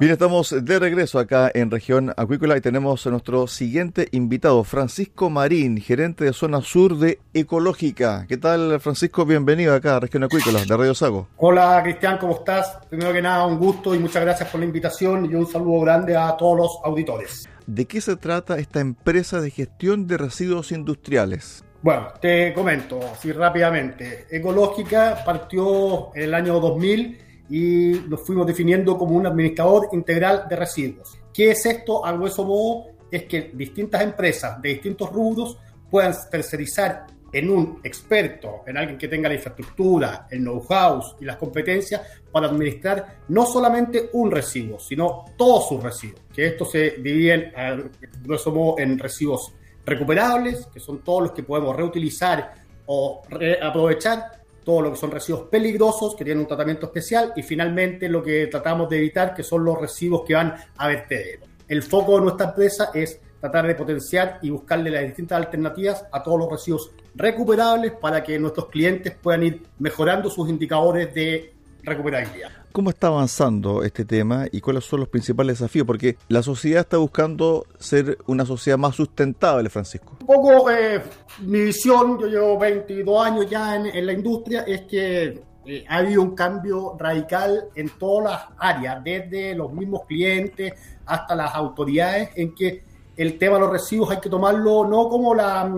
Bien, estamos de regreso acá en región acuícola y tenemos a nuestro siguiente invitado, Francisco Marín, gerente de zona sur de Ecológica. ¿Qué tal, Francisco? Bienvenido acá a región acuícola de Radio Sago. Hola, Cristian, ¿cómo estás? Primero que nada, un gusto y muchas gracias por la invitación y un saludo grande a todos los auditores. ¿De qué se trata esta empresa de gestión de residuos industriales? Bueno, te comento así rápidamente. Ecológica partió en el año 2000 y nos fuimos definiendo como un administrador integral de residuos. ¿Qué es esto? A grueso modo es que distintas empresas de distintos rubros puedan tercerizar en un experto, en alguien que tenga la infraestructura, el know-how y las competencias para administrar no solamente un residuo, sino todos sus residuos. Que esto se divide a grueso modo en residuos recuperables, que son todos los que podemos reutilizar o reaprovechar, todo lo que son residuos peligrosos que tienen un tratamiento especial y finalmente lo que tratamos de evitar que son los residuos que van a vertedero. El foco de nuestra empresa es tratar de potenciar y buscarle las distintas alternativas a todos los residuos recuperables para que nuestros clientes puedan ir mejorando sus indicadores de recuperabilidad. ¿Cómo está avanzando este tema y cuáles son los principales desafíos? Porque la sociedad está buscando ser una sociedad más sustentable, Francisco. Un poco eh, mi visión, yo llevo 22 años ya en, la industria, es que eh, ha habido un cambio radical en todas las áreas, desde los mismos clientes hasta las autoridades, en que el tema de los residuos hay que tomarlo no como la,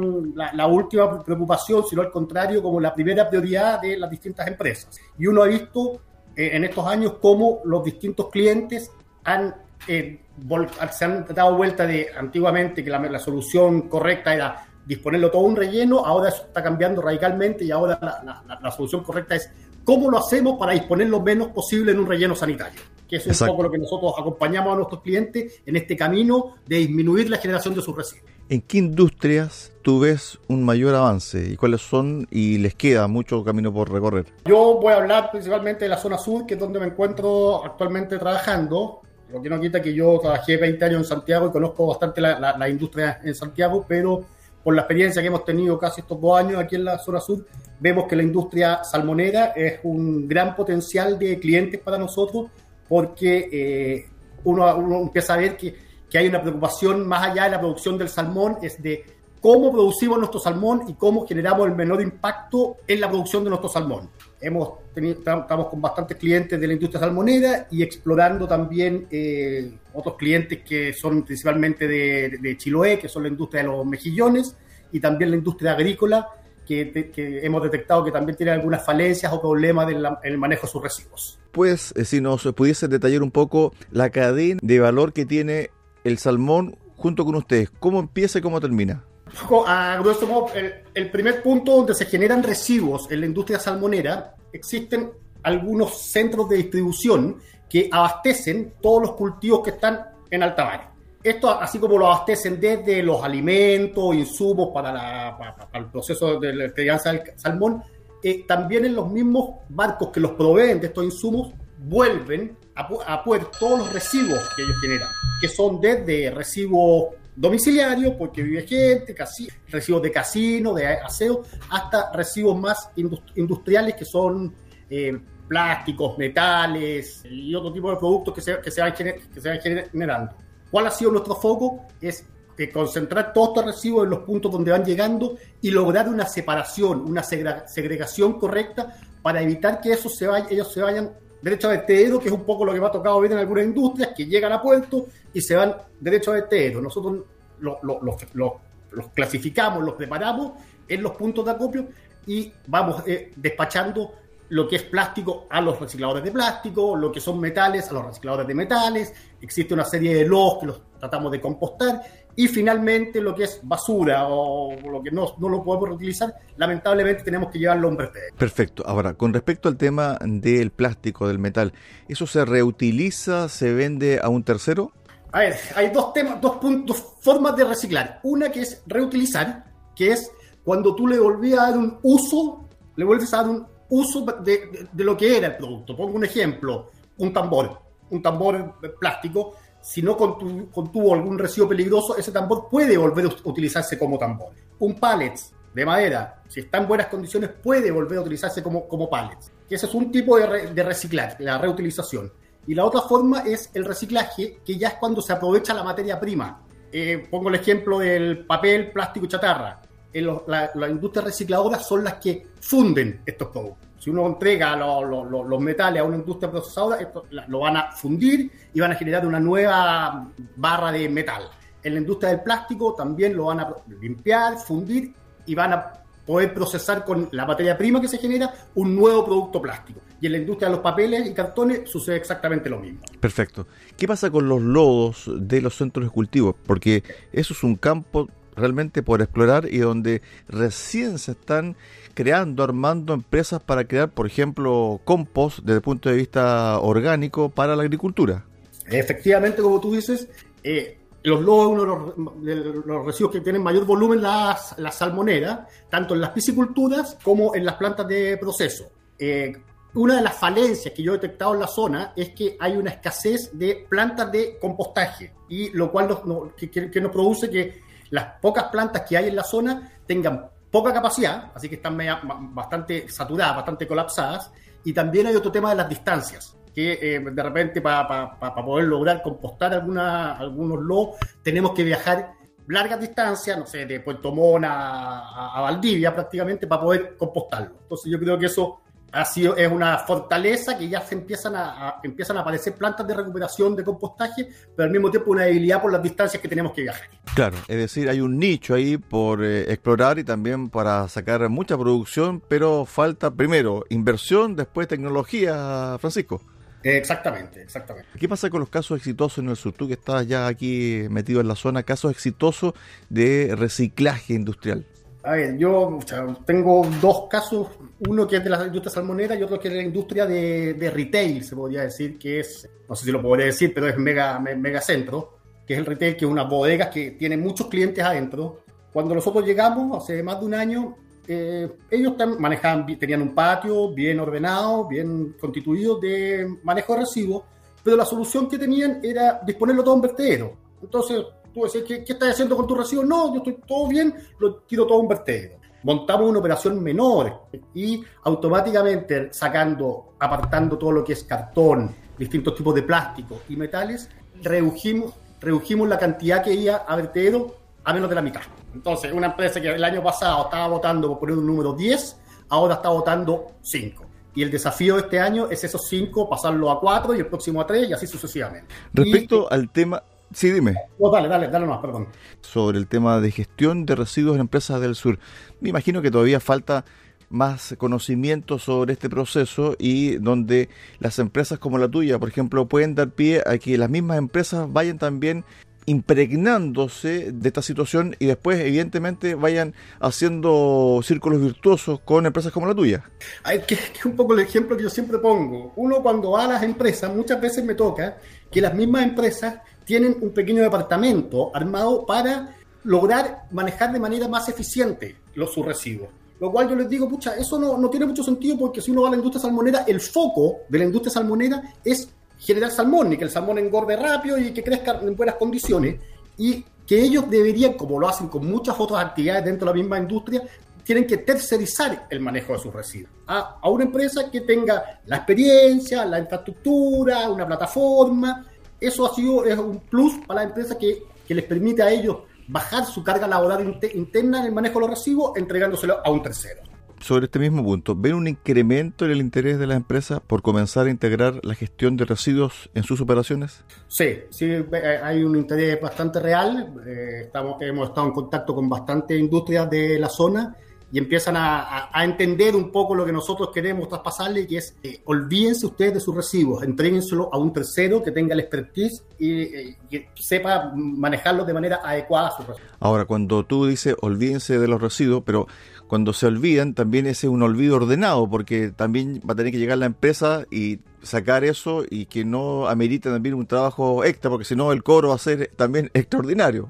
la, última preocupación, sino al contrario, como la primera prioridad de las distintas empresas. Y uno ha visto eh, en estos años cómo los distintos clientes han, eh, se han dado vuelta de antiguamente que la, solución correcta era disponerlo todo un relleno, ahora eso está cambiando radicalmente y ahora la, solución correcta es cómo lo hacemos para disponer lo menos posible en un relleno sanitario, que es un poco lo que nosotros acompañamos a nuestros clientes en este camino de disminuir la generación de sus residuos. ¿En qué industrias tú ves un mayor avance y cuáles son y les queda mucho camino por recorrer? Yo voy a hablar principalmente de la zona sur, que es donde me encuentro actualmente trabajando. Lo que no quita que yo trabajé 20 años en Santiago y conozco bastante la, industria en Santiago, pero por la experiencia que hemos tenido casi estos dos años aquí en la zona sur, vemos que la industria salmonera es un gran potencial de clientes para nosotros porque eh, uno, uno empieza a ver que que hay una preocupación más allá de la producción del salmón, es de cómo producimos nuestro salmón y cómo generamos el menor impacto en la producción de nuestro salmón. Hemos tenido, estamos con bastantes clientes de la industria salmonera y explorando también eh, otros clientes que son principalmente de, de, Chiloé, que son la industria de los mejillones, y también la industria agrícola, que, hemos detectado que también tiene algunas falencias o problemas en el manejo de sus residuos. Pues, eh, si nos pudiese detallar un poco la cadena de valor que tiene el salmón junto con ustedes? ¿Cómo empieza y cómo termina? A grueso modo, el, primer punto donde se generan residuos en la industria salmonera, existen algunos centros de distribución que abastecen todos los cultivos que están en alta mar. Esto, así como lo abastecen desde los alimentos, insumos para, el proceso de la crianza del salmón, eh, también en los mismos barcos que los proveen de estos insumos vuelven a, poder todos los residuos que ellos generan, que son desde residuos domiciliarios, porque vive gente, residuos de casino, de aseo, hasta residuos más industriales que son eh, plásticos, metales y otro tipo de productos que se, van, que se van generando. ¿Cuál ha sido nuestro foco? Es concentrar todos estos residuos en los puntos donde van llegando y lograr una separación, una segregación correcta para evitar que esos se vayan, ellos se vayan derecho a vertedero, que es un poco lo que me ha tocado ver en algunas industrias, que llegan a puerto y se van derecho a vertedero. Nosotros los, clasificamos, los preparamos en los puntos de acopio y vamos eh, despachando lo que es plástico a los recicladores de plástico, lo que son metales a los recicladores de metales, existe una serie de los que los tratamos de compostar y finalmente lo que es basura o lo que no, no lo podemos reutilizar, lamentablemente tenemos que llevarlo a un vertedero. Perfecto. Ahora, con respecto al tema del plástico, del metal, ¿eso se reutiliza, se vende a un tercero? A ver, hay dos temas, dos puntos, formas de reciclar. Una que es reutilizar, que es cuando tú le volvías a dar un uso, le vuelves a dar un uso de, lo que era el producto. Pongo un ejemplo, un tambor, un tambor plástico, si no contuvo algún residuo peligroso, ese tambor puede volver a utilizarse como tambor. Un pallet de madera, si está en buenas condiciones, puede volver a utilizarse como, como pallets. Ese es un tipo de, de reciclaje, la reutilización. Y la otra forma es el reciclaje, que ya es cuando se aprovecha la materia prima. Eh, pongo el ejemplo del papel, plástico y chatarra las industrias recicladoras son las que funden estos productos. Si uno entrega los metales a una industria procesadora, lo van a fundir y van a generar una nueva barra de metal. En la industria del plástico también lo van a limpiar, fundir y van a poder procesar con la materia prima que se genera un nuevo producto plástico. Y en la industria de los papeles y cartones sucede exactamente lo mismo. Perfecto. ¿Qué pasa con los lodos de los centros de cultivo? Porque eso es un campo realmente por explorar y donde recién se están creando, armando empresas para crear, por ejemplo, compost desde el punto de vista orgánico para la agricultura. Efectivamente, como tú dices, eh, los lodos uno de los, residuos que tienen mayor volumen las, las salmoneras, tanto en las pisciculturas como en las plantas de proceso. Eh, una de las falencias que yo he detectado en la zona es que hay una escasez de plantas de compostaje, y lo cual nos, que nos produce que las pocas plantas que hay en la zona tengan poca capacidad, así que están bastante saturadas, bastante colapsadas, y también hay otro tema de las distancias, que eh, de repente para poder lograr compostar alguna, algunos lodos tenemos que viajar largas distancias, no sé, de Puerto Montt a, a Valdivia prácticamente para poder compostarlo. Entonces yo creo que eso ha sido, es una fortaleza que ya se empiezan a, empiezan a aparecer plantas de recuperación de compostaje, pero al mismo tiempo una debilidad por las distancias que tenemos que viajar. Claro, es decir, hay un nicho ahí por eh, explorar y también para sacar mucha producción, pero falta primero inversión, después tecnología, Francisco. Exactamente, exactamente. ¿Qué pasa con los casos exitosos en el sur? Tú que estás ya aquí metido en la zona, casos exitosos de reciclaje industrial. A ver, yo tengo dos casos, uno que es de la industria salmonera y otro que es de la industria de, retail, se podría decir, que es, no sé si lo podría decir, pero es mega, mega centro, que es el retail, que es una bodega que tiene muchos clientes adentro. Cuando nosotros llegamos, hace más de un año, eh, ellos manejaban, tenían un patio bien ordenado, bien constituido de manejo de residuos, pero la solución que tenían era disponerlo todo en vertedero. Entonces, tú decís, ¿qué, ¿qué, estás haciendo con tu residuo? No, yo estoy todo bien, lo tiro todo un vertedero. Montamos una operación menor y automáticamente sacando, apartando todo lo que es cartón, distintos tipos de plástico y metales, redujimos, redujimos la cantidad que iba a vertedero a menos de la mitad. Entonces, una empresa que el año pasado estaba votando por poner un número 10, ahora está votando 5. Y el desafío de este año es esos 5 pasarlo a 4 y el próximo a 3 y así sucesivamente. Respecto al tema Sí, dime. No, dale, dale, dale más, perdón. Sobre el tema de gestión de residuos en empresas del sur. Me imagino que todavía falta más conocimiento sobre este proceso y donde las empresas como la tuya, por ejemplo, pueden dar pie a que las mismas empresas vayan también impregnándose de esta situación y después evidentemente vayan haciendo círculos virtuosos con empresas como la tuya. Hay que, es un poco el ejemplo que yo siempre pongo. Uno cuando va a las empresas, muchas veces me toca que las mismas empresas tienen un pequeño departamento armado para lograr manejar de manera más eficiente los sus residuos. Lo cual yo les digo, pucha, eso no, no tiene mucho sentido porque si uno va a la industria salmonera, el foco de la industria salmonera es generar salmón y que el salmón engorde rápido y que crezca en buenas condiciones. y que ellos deberían, como lo hacen con muchas otras actividades dentro de la misma industria, tienen que tercerizar el manejo de sus residuos a, a una empresa que tenga la experiencia, la infraestructura, una plataforma. Eso ha sido es un plus para la empresa que, que les permite a ellos bajar su carga laboral interna en el manejo de los residuos entregándoselo a un tercero sobre este mismo punto, ¿ven un incremento en el interés de las empresas por comenzar a integrar la gestión de residuos en sus operaciones? Sí, sí, eh, hay un interés bastante real. Eh, estamos, hemos estado en contacto con bastantes industrias de la zona y empiezan a, a, entender un poco lo que nosotros queremos traspasarle, que es eh, olvídense ustedes de sus residuos, entréguenselo a un tercero que tenga la expertise y, y, que sepa manejarlos de manera adecuada. Sus residuos. Ahora, cuando tú dices olvídense de los residuos, pero cuando se olvidan, también ese es un olvido ordenado, porque también va a tener que llegar la empresa y sacar eso y que no amerite también un trabajo extra, porque si no el cobro va a ser también extraordinario.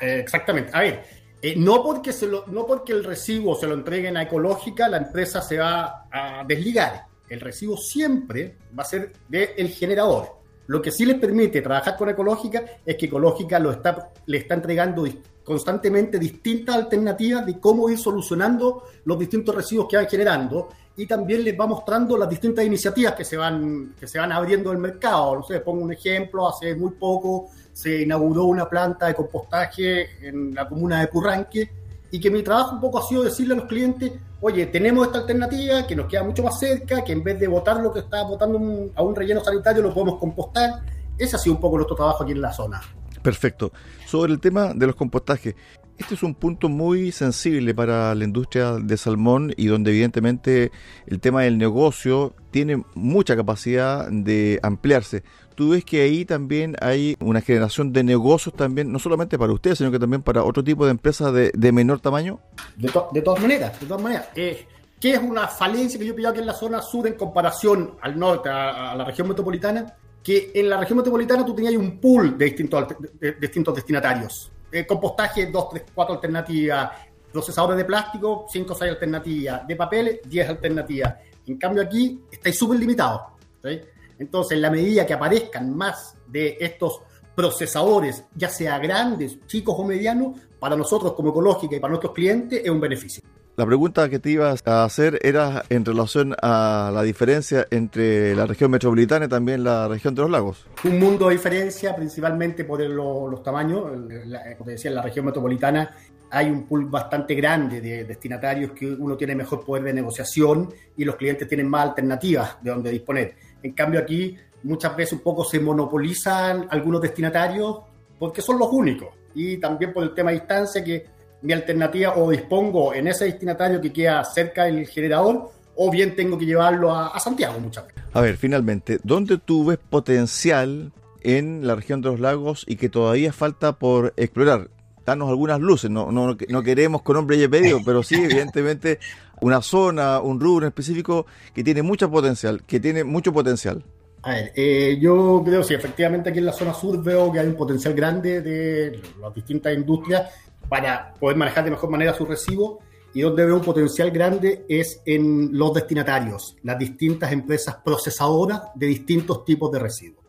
Exactamente. A ver, eh, no, porque se lo, no porque el recibo se lo entreguen a Ecológica, la empresa se va a desligar. El recibo siempre va a ser del generador. Lo que sí les permite trabajar con Ecológica es que Ecológica lo está, le está entregando constantemente distintas alternativas de cómo ir solucionando los distintos residuos que van generando y también les va mostrando las distintas iniciativas que se van, que se van abriendo el mercado. No sé, pongo un ejemplo, hace muy poco se inauguró una planta de compostaje en la comuna de Purranque y que mi trabajo un poco ha sido decirle a los clientes, oye, tenemos esta alternativa que nos queda mucho más cerca, que en vez de botar lo que está botando un, a un relleno sanitario lo podemos compostar. Ese ha sido un poco nuestro trabajo aquí en la zona. Perfecto. Sobre el tema de los compostajes, este es un punto muy sensible para la industria de salmón y donde evidentemente el tema del negocio tiene mucha capacidad de ampliarse. ¿Tú ves que ahí también hay una generación de negocios también, no solamente para ustedes, sino que también para otro tipo de empresas de, de menor tamaño? De, to de, todas maneras, de todas maneras. Eh, ¿Qué es una falencia que yo he pillado aquí en la zona sur en comparación al norte, a, a la región metropolitana? que en la región metropolitana tú tenías un pool de distintos, de, distintos destinatarios. Eh, compostaje, dos, tres, cuatro alternativas. Procesadores de plástico, cinco o seis alternativas. De papel, diez alternativas. En cambio aquí estáis súper limitados. ¿sí? Entonces, en la medida que aparezcan más de estos procesadores, ya sea grandes, chicos o medianos, para nosotros como ecológica y para nuestros clientes es un beneficio. La pregunta que te ibas a hacer era en relación a la diferencia entre la región metropolitana y también la región de los lagos. Un mundo de diferencia, principalmente por los, los, tamaños. La, como te decía, en la región metropolitana hay un pool bastante grande de destinatarios que uno tiene mejor poder de negociación y los clientes tienen más alternativas de donde disponer. En cambio aquí muchas veces un poco se monopolizan algunos destinatarios porque son los únicos y también por el tema de distancia que mi alternativa o dispongo en ese destinatario que queda cerca del generador o bien tengo que llevarlo a, a Santiago muchas veces. A ver, finalmente, ¿dónde tú ves potencial en la región de los lagos y que todavía falta por explorar? Danos algunas luces, no, no, no queremos con nombre y apellido, pero sí, evidentemente, una zona, un rubro específico que tiene mucho potencial, que tiene mucho potencial. A ver, eh, yo creo que sí, efectivamente aquí en la zona sur veo que hay un potencial grande de las distintas industrias para poder manejar de mejor manera su recibo y donde veo un potencial grande es en los destinatarios, las distintas empresas procesadoras de distintos tipos de residuos.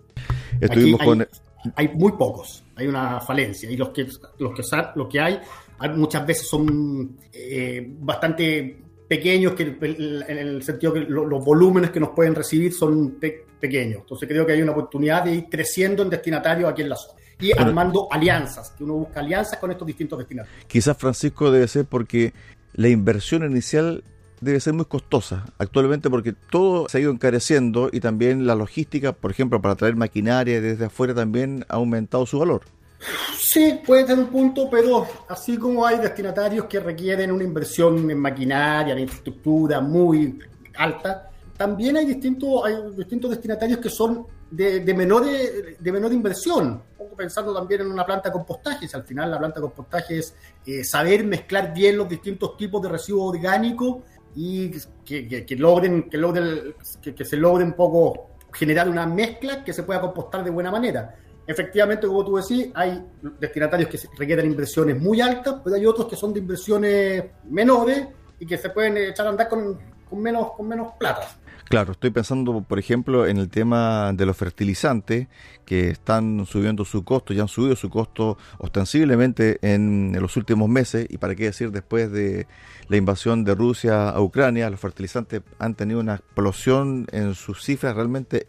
Estuvimos hay, con... hay, muy pocos, hay una falencia y los que, los que, los que hay, hay muchas veces son eh, bastante pequeños que en el sentido que los volúmenes que nos pueden recibir son pe pequeños. Entonces creo que hay una oportunidad de ir creciendo en destinatarios aquí en la zona y Pero, armando alianzas, que uno busca alianzas con estos distintos destinatarios. Quizás Francisco debe ser porque la inversión inicial debe ser muy costosa actualmente porque todo se ha ido encareciendo y también la logística, por ejemplo, para traer maquinaria desde afuera también ha aumentado su valor. Sí, puede tener un punto, pero así como hay destinatarios que requieren una inversión en maquinaria, en infraestructura muy alta, también hay distintos, hay distintos destinatarios que son de, de, menor, de menor inversión. Pensando también en una planta de compostaje, si al final la planta de compostaje es eh, saber mezclar bien los distintos tipos de residuos orgánicos y que, logren, que, logren que, que se logre un poco generar una mezcla que se pueda compostar de buena manera efectivamente, como tú decís, hay destinatarios que requieren inversiones muy altas, pero hay otros que son de inversiones menores y que se pueden echar a andar con, con menos, con menos plata. Claro, estoy pensando, por ejemplo, en el tema de los fertilizantes que están subiendo su costo, ya han subido su costo ostensiblemente en, los últimos meses, y para qué decir después de la invasión de Rusia a Ucrania, los fertilizantes han tenido una explosión en sus cifras realmente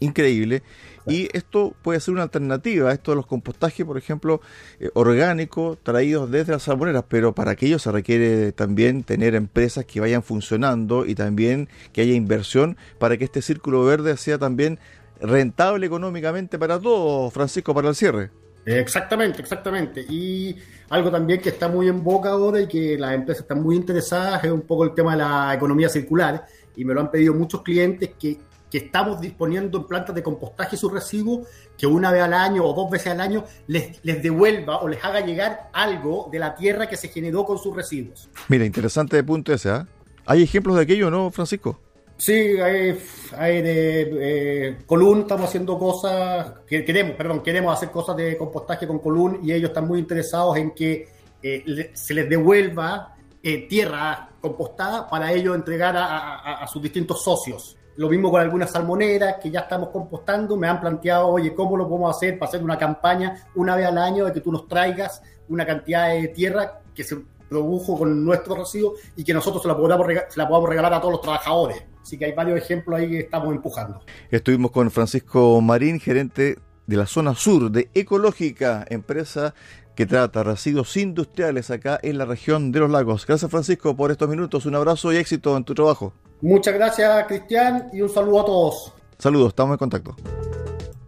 increíble y esto puede ser una alternativa a esto de los compostajes, por ejemplo, eh, orgánicos traídos desde las salmoneras, pero para aquello se requiere también tener empresas que vayan funcionando y también que haya inversión para que este círculo verde sea también rentable económicamente para todos, Francisco, para el cierre. Exactamente, exactamente. Y algo también que está muy en boca ahora y que las empresas están muy interesadas es un poco el tema de la economía circular. Y me lo han pedido muchos clientes que que estamos disponiendo en plantas de compostaje sus residuos, que una vez al año o dos veces al año les, les devuelva o les haga llegar algo de la tierra que se generó con sus residuos. Mira, interesante punto ese. ¿ah? ¿Hay ejemplos de aquello, no, Francisco? Sí, hay, hay de eh, Colún, estamos haciendo cosas, que queremos, perdón, queremos hacer cosas de compostaje con Colún y ellos están muy interesados en que eh, se les devuelva eh, tierra compostada para ellos entregar a sus distintos socios. Lo mismo con algunas salmoneras que ya estamos compostando. Me han planteado, oye, ¿cómo lo podemos hacer para hacer una campaña una vez al año de que tú nos traigas una cantidad de tierra que se produjo con nuestro residuos y que nosotros se la, podamos se la podamos regalar a todos los trabajadores? Así que hay varios ejemplos ahí que estamos empujando. Estuvimos con Francisco Marín, gerente de la zona sur de Ecológica, empresa que trata residuos industriales acá en la región de los lagos. Gracias Francisco por estos minutos, un abrazo y éxito en tu trabajo. Muchas gracias Cristian y un saludo a todos. Saludos, estamos en contacto.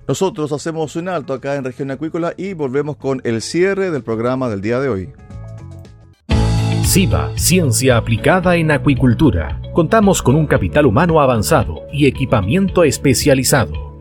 Nosotros hacemos un alto acá en región acuícola y volvemos con el cierre del programa del día de hoy. SIVA, Ciencia Aplicada en Acuicultura. Contamos con un capital humano avanzado y equipamiento especializado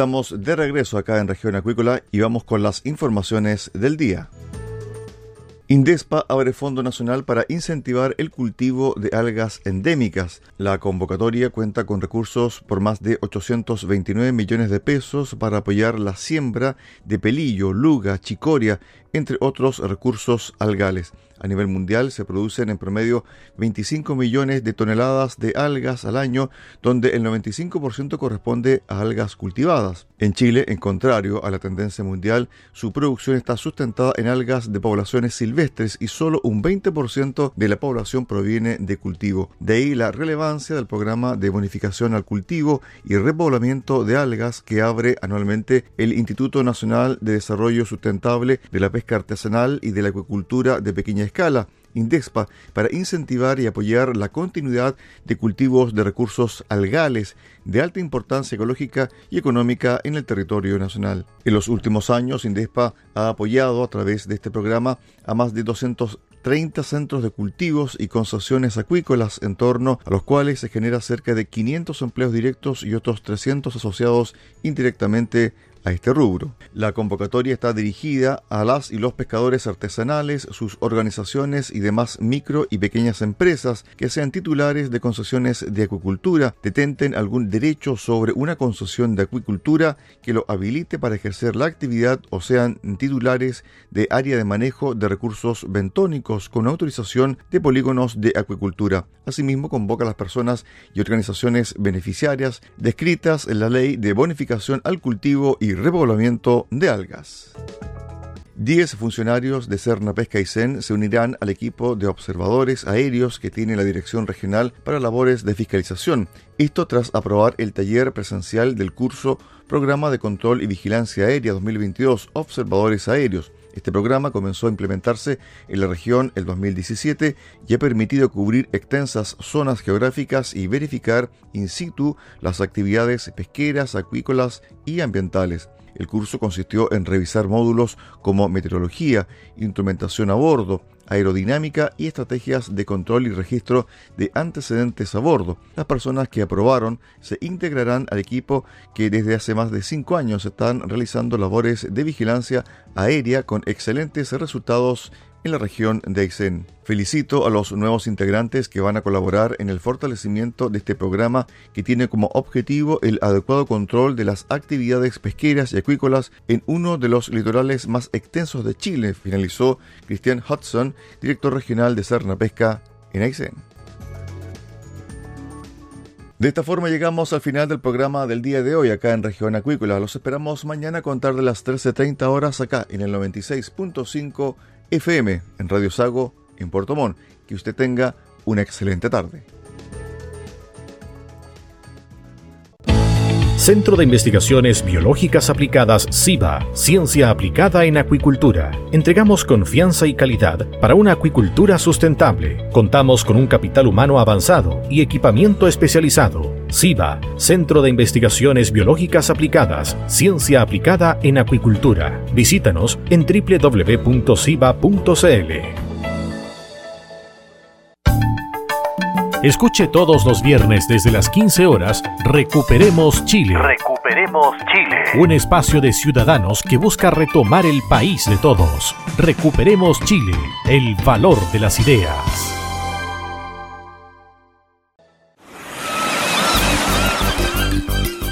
Estamos de regreso acá en región acuícola y vamos con las informaciones del día. Indespa abre Fondo Nacional para incentivar el cultivo de algas endémicas. La convocatoria cuenta con recursos por más de 829 millones de pesos para apoyar la siembra de pelillo, luga, chicoria, entre otros recursos algales. A nivel mundial se producen en promedio 25 millones de toneladas de algas al año, donde el 95% corresponde a algas cultivadas. En Chile, en contrario a la tendencia mundial, su producción está sustentada en algas de poblaciones silvestres y solo un 20% de la población proviene de cultivo. De ahí la relevancia del programa de bonificación al cultivo y repoblamiento de algas que abre anualmente el Instituto Nacional de Desarrollo Sustentable de la Pesca Artesanal y de la Acuicultura de Pequeña escala, INDEXPA, para incentivar y apoyar la continuidad de cultivos de recursos algales de alta importancia ecológica y económica en el territorio nacional. En los últimos años, INDEXPA ha apoyado a través de este programa a más de 230 centros de cultivos y concesiones acuícolas en torno a los cuales se genera cerca de 500 empleos directos y otros 300 asociados indirectamente a este rubro. La convocatoria está dirigida a las y los pescadores artesanales, sus organizaciones y demás micro y pequeñas empresas que sean titulares de concesiones de acuicultura, detenten algún derecho sobre una concesión de acuicultura que lo habilite para ejercer la actividad o sean titulares de área de manejo de recursos bentónicos con autorización de polígonos de acuicultura. Asimismo, convoca a las personas y organizaciones beneficiarias descritas en la ley de bonificación al cultivo y repoblamiento de algas. Diez funcionarios de Cerna Pesca y CEN se unirán al equipo de observadores aéreos que tiene la Dirección Regional para labores de fiscalización. Esto tras aprobar el taller presencial del curso Programa de Control y Vigilancia Aérea 2022 Observadores Aéreos. Este programa comenzó a implementarse en la región el 2017 y ha permitido cubrir extensas zonas geográficas y verificar in situ las actividades pesqueras, acuícolas y ambientales. El curso consistió en revisar módulos como meteorología, instrumentación a bordo, aerodinámica y estrategias de control y registro de antecedentes a bordo. Las personas que aprobaron se integrarán al equipo que desde hace más de cinco años están realizando labores de vigilancia aérea con excelentes resultados en la región de Aysén. Felicito a los nuevos integrantes que van a colaborar en el fortalecimiento de este programa que tiene como objetivo el adecuado control de las actividades pesqueras y acuícolas en uno de los litorales más extensos de Chile, finalizó Christian Hudson, director regional de Serna Pesca en Aysén. De esta forma llegamos al final del programa del día de hoy acá en Región Acuícola. Los esperamos mañana a contar de las 13.30 horas acá en el 96.5 FM en Radio Sago en Puerto Montt. Que usted tenga una excelente tarde. Centro de Investigaciones Biológicas Aplicadas CIBA, Ciencia Aplicada en Acuicultura. Entregamos confianza y calidad para una acuicultura sustentable. Contamos con un capital humano avanzado y equipamiento especializado. CIBA, Centro de Investigaciones Biológicas Aplicadas, Ciencia Aplicada en Acuicultura. Visítanos en www.ciba.cl. Escuche todos los viernes desde las 15 horas Recuperemos Chile. Recuperemos Chile. Un espacio de ciudadanos que busca retomar el país de todos. Recuperemos Chile, el valor de las ideas.